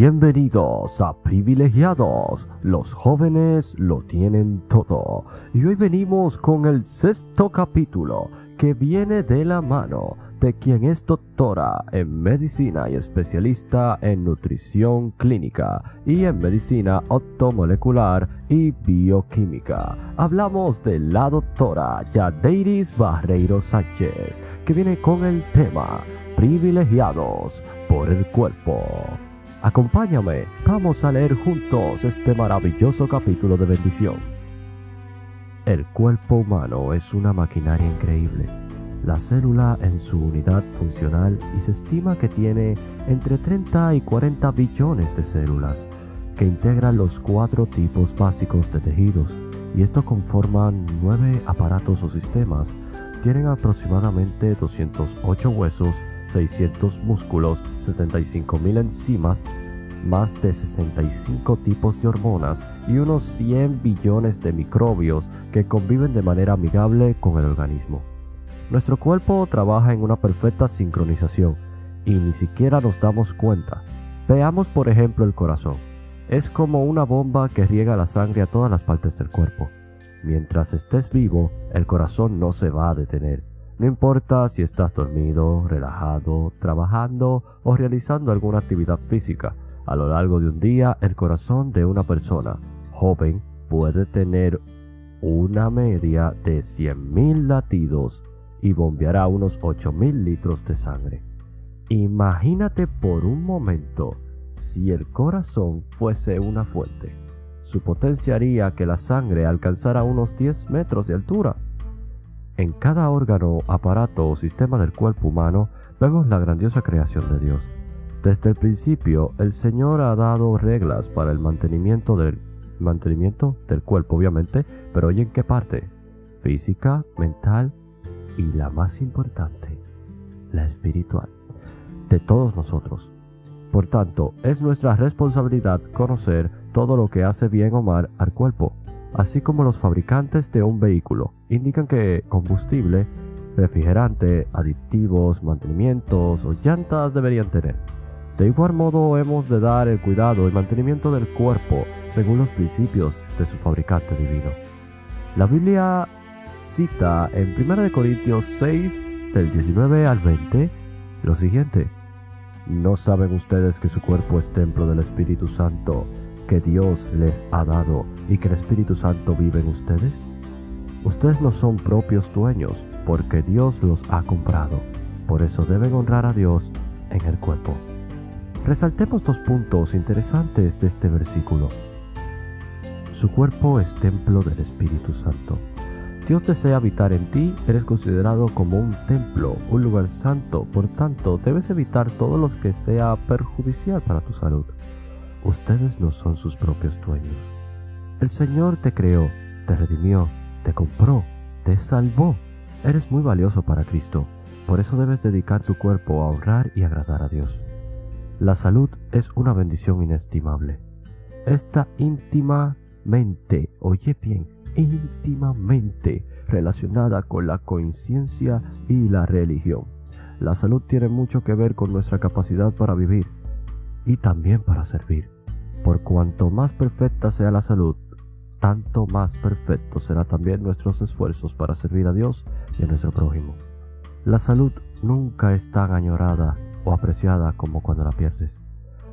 Bienvenidos a Privilegiados. Los jóvenes lo tienen todo. Y hoy venimos con el sexto capítulo que viene de la mano de quien es doctora en medicina y especialista en nutrición clínica y en medicina optomolecular y bioquímica. Hablamos de la doctora Yadeiris Barreiro Sánchez, que viene con el tema privilegiados por el cuerpo. Acompáñame, vamos a leer juntos este maravilloso capítulo de bendición. El cuerpo humano es una maquinaria increíble. La célula en su unidad funcional y se estima que tiene entre 30 y 40 billones de células que integran los cuatro tipos básicos de tejidos y esto conforman nueve aparatos o sistemas. Tienen aproximadamente 208 huesos 600 músculos, 75.000 enzimas, más de 65 tipos de hormonas y unos 100 billones de microbios que conviven de manera amigable con el organismo. Nuestro cuerpo trabaja en una perfecta sincronización y ni siquiera nos damos cuenta. Veamos por ejemplo el corazón. Es como una bomba que riega la sangre a todas las partes del cuerpo. Mientras estés vivo, el corazón no se va a detener no importa si estás dormido, relajado, trabajando o realizando alguna actividad física, a lo largo de un día el corazón de una persona joven puede tener una media de 100.000 latidos y bombeará unos 8.000 litros de sangre. Imagínate por un momento si el corazón fuese una fuente. Su potencia haría que la sangre alcanzara unos 10 metros de altura en cada órgano, aparato o sistema del cuerpo humano vemos la grandiosa creación de Dios. Desde el principio, el Señor ha dado reglas para el mantenimiento del, mantenimiento del cuerpo, obviamente, pero ¿y en qué parte? Física, mental y la más importante, la espiritual, de todos nosotros. Por tanto, es nuestra responsabilidad conocer todo lo que hace bien o mal al cuerpo así como los fabricantes de un vehículo, indican que combustible, refrigerante, aditivos, mantenimientos o llantas deberían tener. De igual modo hemos de dar el cuidado y mantenimiento del cuerpo según los principios de su fabricante divino. La Biblia cita en 1 Corintios 6 del 19 al 20 lo siguiente. ¿No saben ustedes que su cuerpo es templo del Espíritu Santo que Dios les ha dado y que el Espíritu Santo vive en ustedes? Ustedes no son propios dueños porque Dios los ha comprado. Por eso deben honrar a Dios en el cuerpo. Resaltemos dos puntos interesantes de este versículo. Su cuerpo es templo del Espíritu Santo. Dios desea habitar en ti, eres considerado como un templo, un lugar santo, por tanto debes evitar todo lo que sea perjudicial para tu salud. Ustedes no son sus propios dueños. El Señor te creó, te redimió, te compró, te salvó. Eres muy valioso para Cristo. Por eso debes dedicar tu cuerpo a honrar y agradar a Dios. La salud es una bendición inestimable. Está íntimamente, oye bien, íntimamente relacionada con la conciencia y la religión. La salud tiene mucho que ver con nuestra capacidad para vivir y también para servir. Por cuanto más perfecta sea la salud, tanto más perfecto será también nuestros esfuerzos para servir a Dios y a nuestro prójimo. La salud nunca es tan añorada o apreciada como cuando la pierdes.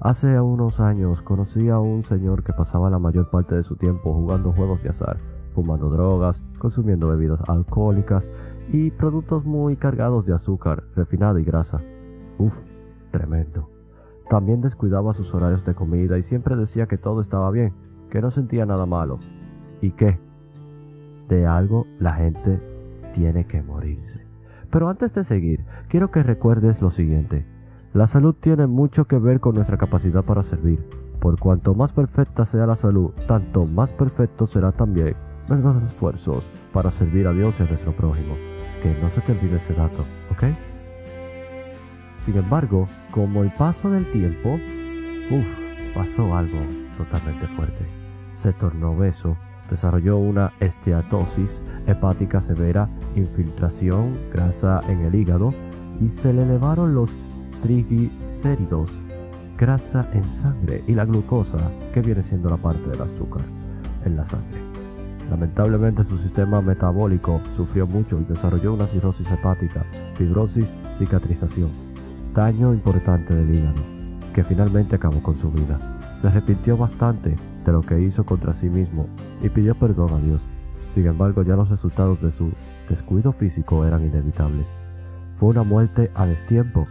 Hace unos años conocí a un señor que pasaba la mayor parte de su tiempo jugando juegos de azar, fumando drogas, consumiendo bebidas alcohólicas y productos muy cargados de azúcar, refinada y grasa. Uf, tremendo. También descuidaba sus horarios de comida y siempre decía que todo estaba bien, que no sentía nada malo. ¿Y qué? De algo la gente tiene que morirse. Pero antes de seguir, quiero que recuerdes lo siguiente. La salud tiene mucho que ver con nuestra capacidad para servir. Por cuanto más perfecta sea la salud, tanto más perfecto será también nuestros esfuerzos para servir a Dios y a nuestro prójimo. Que no se te olvide ese dato, ¿ok? Sin embargo, como el paso del tiempo, uff, pasó algo totalmente fuerte. Se tornó obeso, desarrolló una esteatosis hepática severa, infiltración, grasa en el hígado y se le elevaron los triglicéridos. grasa en sangre y la glucosa, que viene siendo la parte del azúcar en la sangre. Lamentablemente su sistema metabólico sufrió mucho y desarrolló una cirrosis hepática, fibrosis, cicatrización, daño importante del hígado, que finalmente acabó con su vida. Se arrepintió bastante de lo que hizo contra sí mismo y pidió perdón a Dios. Sin embargo, ya los resultados de su descuido físico eran inevitables. Fue una muerte a destiempo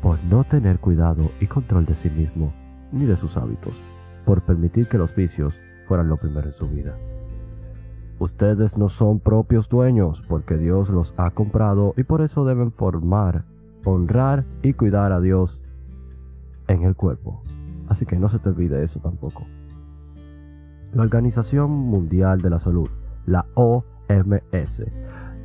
por no tener cuidado y control de sí mismo ni de sus hábitos, por permitir que los vicios fueran lo primero en su vida. Ustedes no son propios dueños porque Dios los ha comprado y por eso deben formar, honrar y cuidar a Dios en el cuerpo. Así que no se te olvide eso tampoco. La Organización Mundial de la Salud, la OMS,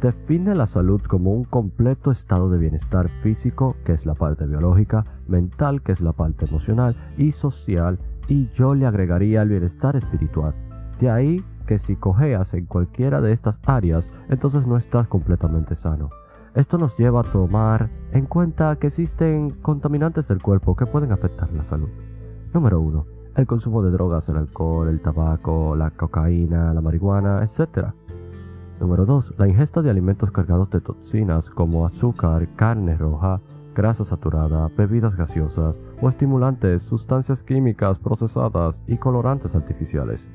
define la salud como un completo estado de bienestar físico, que es la parte biológica, mental, que es la parte emocional, y social, y yo le agregaría el bienestar espiritual. De ahí que si cojeas en cualquiera de estas áreas, entonces no estás completamente sano. Esto nos lleva a tomar en cuenta que existen contaminantes del cuerpo que pueden afectar la salud. Número 1. El consumo de drogas, el alcohol, el tabaco, la cocaína, la marihuana, etc. Número 2. La ingesta de alimentos cargados de toxinas como azúcar, carne roja, grasa saturada, bebidas gaseosas o estimulantes, sustancias químicas procesadas y colorantes artificiales.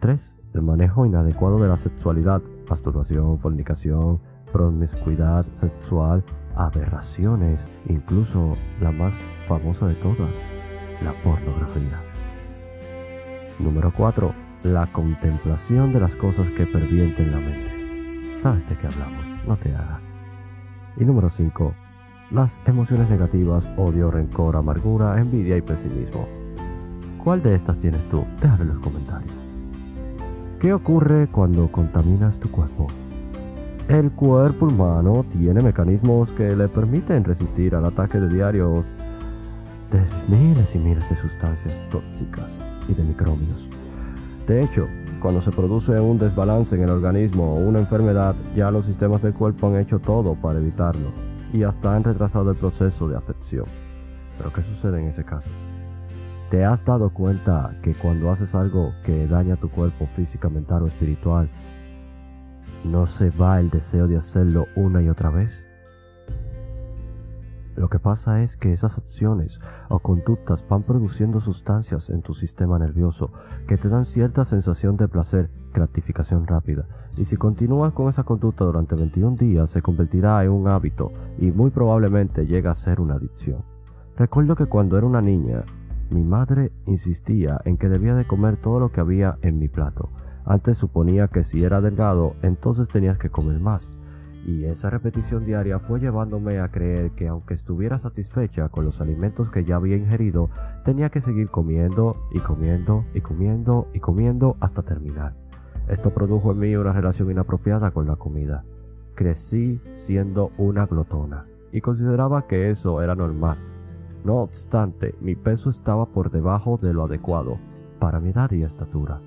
3. El manejo inadecuado de la sexualidad, masturbación, fornicación, promiscuidad sexual, aberraciones, incluso la más famosa de todas, la pornografía. Número 4. La contemplación de las cosas que pervienten la mente. ¿Sabes de qué hablamos? No te hagas. Y número 5. Las emociones negativas, odio, rencor, amargura, envidia y pesimismo. ¿Cuál de estas tienes tú? Déjalo en los comentarios. ¿Qué ocurre cuando contaminas tu cuerpo? El cuerpo humano tiene mecanismos que le permiten resistir al ataque de diarios de miles y miles de sustancias tóxicas y de microbios. De hecho, cuando se produce un desbalance en el organismo o una enfermedad, ya los sistemas del cuerpo han hecho todo para evitarlo y hasta han retrasado el proceso de afección. Pero ¿qué sucede en ese caso? ¿Te has dado cuenta que cuando haces algo que daña tu cuerpo física, mental o espiritual, no se va el deseo de hacerlo una y otra vez? Lo que pasa es que esas acciones o conductas van produciendo sustancias en tu sistema nervioso que te dan cierta sensación de placer, gratificación rápida, y si continúas con esa conducta durante 21 días se convertirá en un hábito y muy probablemente llega a ser una adicción. Recuerdo que cuando era una niña mi madre insistía en que debía de comer todo lo que había en mi plato. Antes suponía que si era delgado, entonces tenías que comer más. Y esa repetición diaria fue llevándome a creer que aunque estuviera satisfecha con los alimentos que ya había ingerido, tenía que seguir comiendo y comiendo y comiendo y comiendo hasta terminar. Esto produjo en mí una relación inapropiada con la comida. Crecí siendo una glotona y consideraba que eso era normal no obstante, mi peso estaba por debajo de lo adecuado para mi edad y estatura.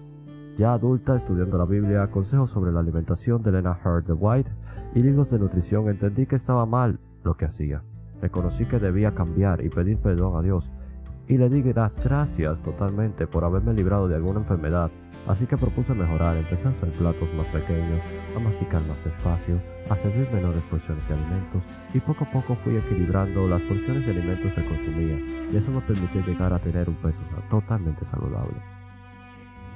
Ya adulta, estudiando la Biblia, consejos sobre la alimentación de Elena Hart de White y libros de nutrición, entendí que estaba mal lo que hacía. Reconocí que debía cambiar y pedir perdón a Dios y le di las gracias totalmente por haberme librado de alguna enfermedad, así que propuse mejorar, empecé a hacer platos más pequeños, a masticar más despacio, a servir menores porciones de alimentos y poco a poco fui equilibrando las porciones de alimentos que consumía y eso me permitió llegar a tener un peso totalmente saludable.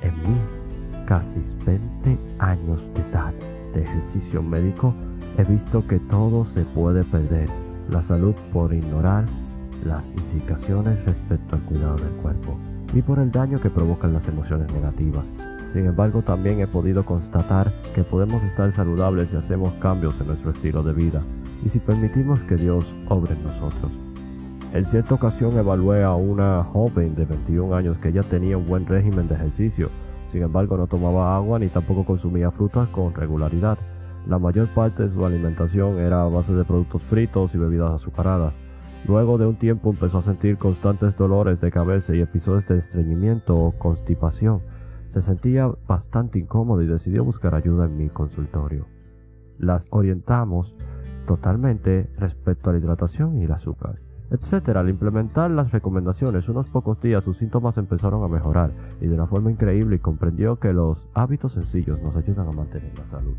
En mí, casi 20 años de edad de ejercicio médico, he visto que todo se puede perder, la salud por ignorar las indicaciones respecto al cuidado del cuerpo y por el daño que provocan las emociones negativas. Sin embargo, también he podido constatar que podemos estar saludables si hacemos cambios en nuestro estilo de vida y si permitimos que Dios obre en nosotros. En cierta ocasión evalué a una joven de 21 años que ya tenía un buen régimen de ejercicio, sin embargo no tomaba agua ni tampoco consumía frutas con regularidad. La mayor parte de su alimentación era a base de productos fritos y bebidas azucaradas. Luego de un tiempo empezó a sentir constantes dolores de cabeza y episodios de estreñimiento o constipación. Se sentía bastante incómodo y decidió buscar ayuda en mi consultorio. Las orientamos totalmente respecto a la hidratación y el azúcar. Etc. Al implementar las recomendaciones, unos pocos días sus síntomas empezaron a mejorar y de una forma increíble y comprendió que los hábitos sencillos nos ayudan a mantener la salud.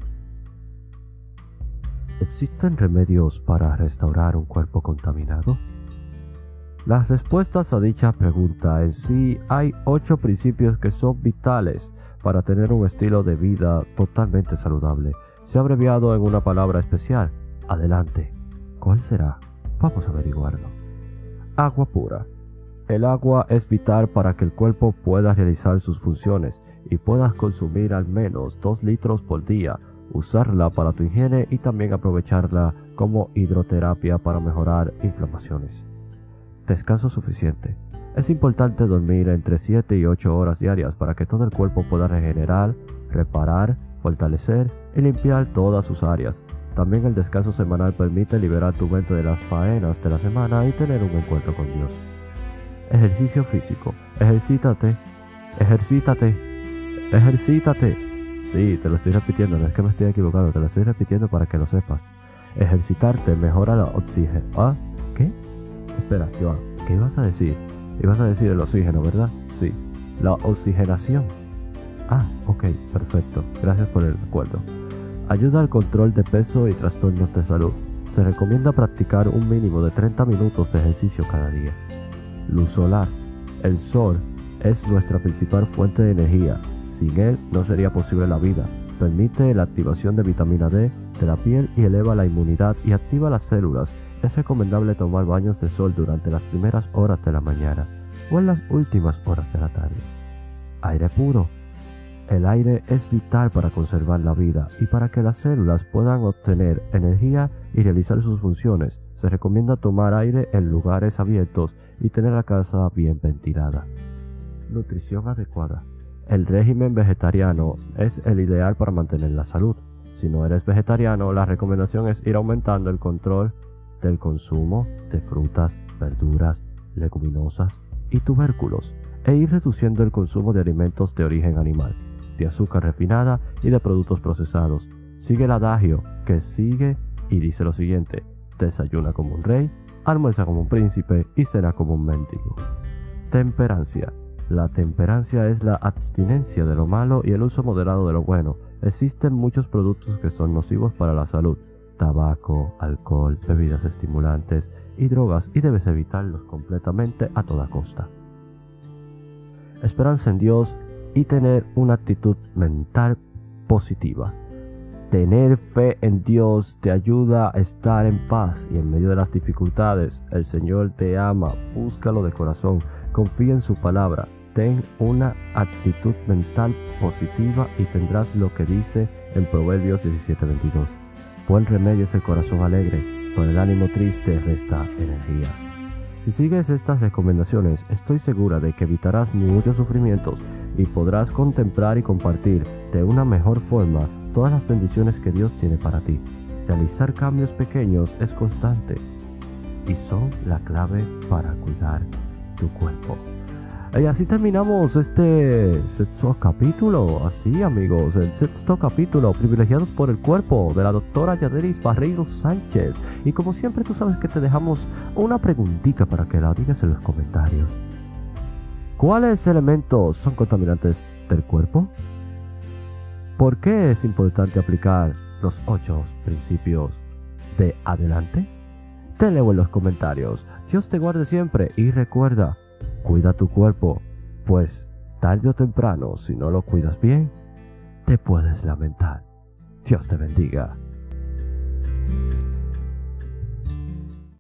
¿Existen remedios para restaurar un cuerpo contaminado? Las respuestas a dicha pregunta en sí hay ocho principios que son vitales para tener un estilo de vida totalmente saludable. Se ha abreviado en una palabra especial. Adelante. ¿Cuál será? Vamos a averiguarlo. Agua pura. El agua es vital para que el cuerpo pueda realizar sus funciones y puedas consumir al menos 2 litros por día, usarla para tu higiene y también aprovecharla como hidroterapia para mejorar inflamaciones. Descanso suficiente. Es importante dormir entre 7 y 8 horas diarias para que todo el cuerpo pueda regenerar, reparar, fortalecer y limpiar todas sus áreas. También el descanso semanal permite liberar tu mente de las faenas de la semana y tener un encuentro con Dios. Ejercicio físico. Ejercítate. Ejercítate. Ejercítate. Sí, te lo estoy repitiendo, no es que me estoy equivocando, te lo estoy repitiendo para que lo sepas. Ejercitarte mejora la oxígeno. ¿Ah? ¿Qué? Espera, Joan, ¿qué ibas a decir? Ibas a decir el oxígeno, ¿verdad? Sí. La oxigenación. Ah, ok, perfecto. Gracias por el recuerdo. Ayuda al control de peso y trastornos de salud. Se recomienda practicar un mínimo de 30 minutos de ejercicio cada día. Luz solar. El sol es nuestra principal fuente de energía. Sin él no sería posible la vida. Permite la activación de vitamina D de la piel y eleva la inmunidad y activa las células. Es recomendable tomar baños de sol durante las primeras horas de la mañana o en las últimas horas de la tarde. Aire puro. El aire es vital para conservar la vida y para que las células puedan obtener energía y realizar sus funciones. Se recomienda tomar aire en lugares abiertos y tener la casa bien ventilada. Nutrición adecuada. El régimen vegetariano es el ideal para mantener la salud. Si no eres vegetariano, la recomendación es ir aumentando el control del consumo de frutas, verduras, leguminosas y tubérculos e ir reduciendo el consumo de alimentos de origen animal de azúcar refinada y de productos procesados. Sigue el adagio que sigue y dice lo siguiente, desayuna como un rey, almuerza como un príncipe y cena como un mendigo. Temperancia. La temperancia es la abstinencia de lo malo y el uso moderado de lo bueno. Existen muchos productos que son nocivos para la salud, tabaco, alcohol, bebidas estimulantes y drogas y debes evitarlos completamente a toda costa. Esperanza en Dios y tener una actitud mental positiva. Tener fe en Dios te ayuda a estar en paz y en medio de las dificultades. El Señor te ama, búscalo de corazón, confía en su palabra, ten una actitud mental positiva y tendrás lo que dice en Proverbios 17:22. Buen remedio es el corazón alegre, con el ánimo triste resta energías. Si sigues estas recomendaciones, estoy segura de que evitarás muchos sufrimientos y podrás contemplar y compartir de una mejor forma todas las bendiciones que Dios tiene para ti. Realizar cambios pequeños es constante y son la clave para cuidar tu cuerpo. Y así terminamos este sexto capítulo. Así, amigos, el sexto capítulo, privilegiados por el cuerpo, de la doctora Yaderis Barreiro Sánchez. Y como siempre, tú sabes que te dejamos una preguntita para que la digas en los comentarios. ¿Cuáles elementos son contaminantes del cuerpo? ¿Por qué es importante aplicar los ocho principios de adelante? Te leo en los comentarios. Dios te guarde siempre y recuerda Cuida tu cuerpo, pues tarde o temprano, si no lo cuidas bien, te puedes lamentar. Dios te bendiga.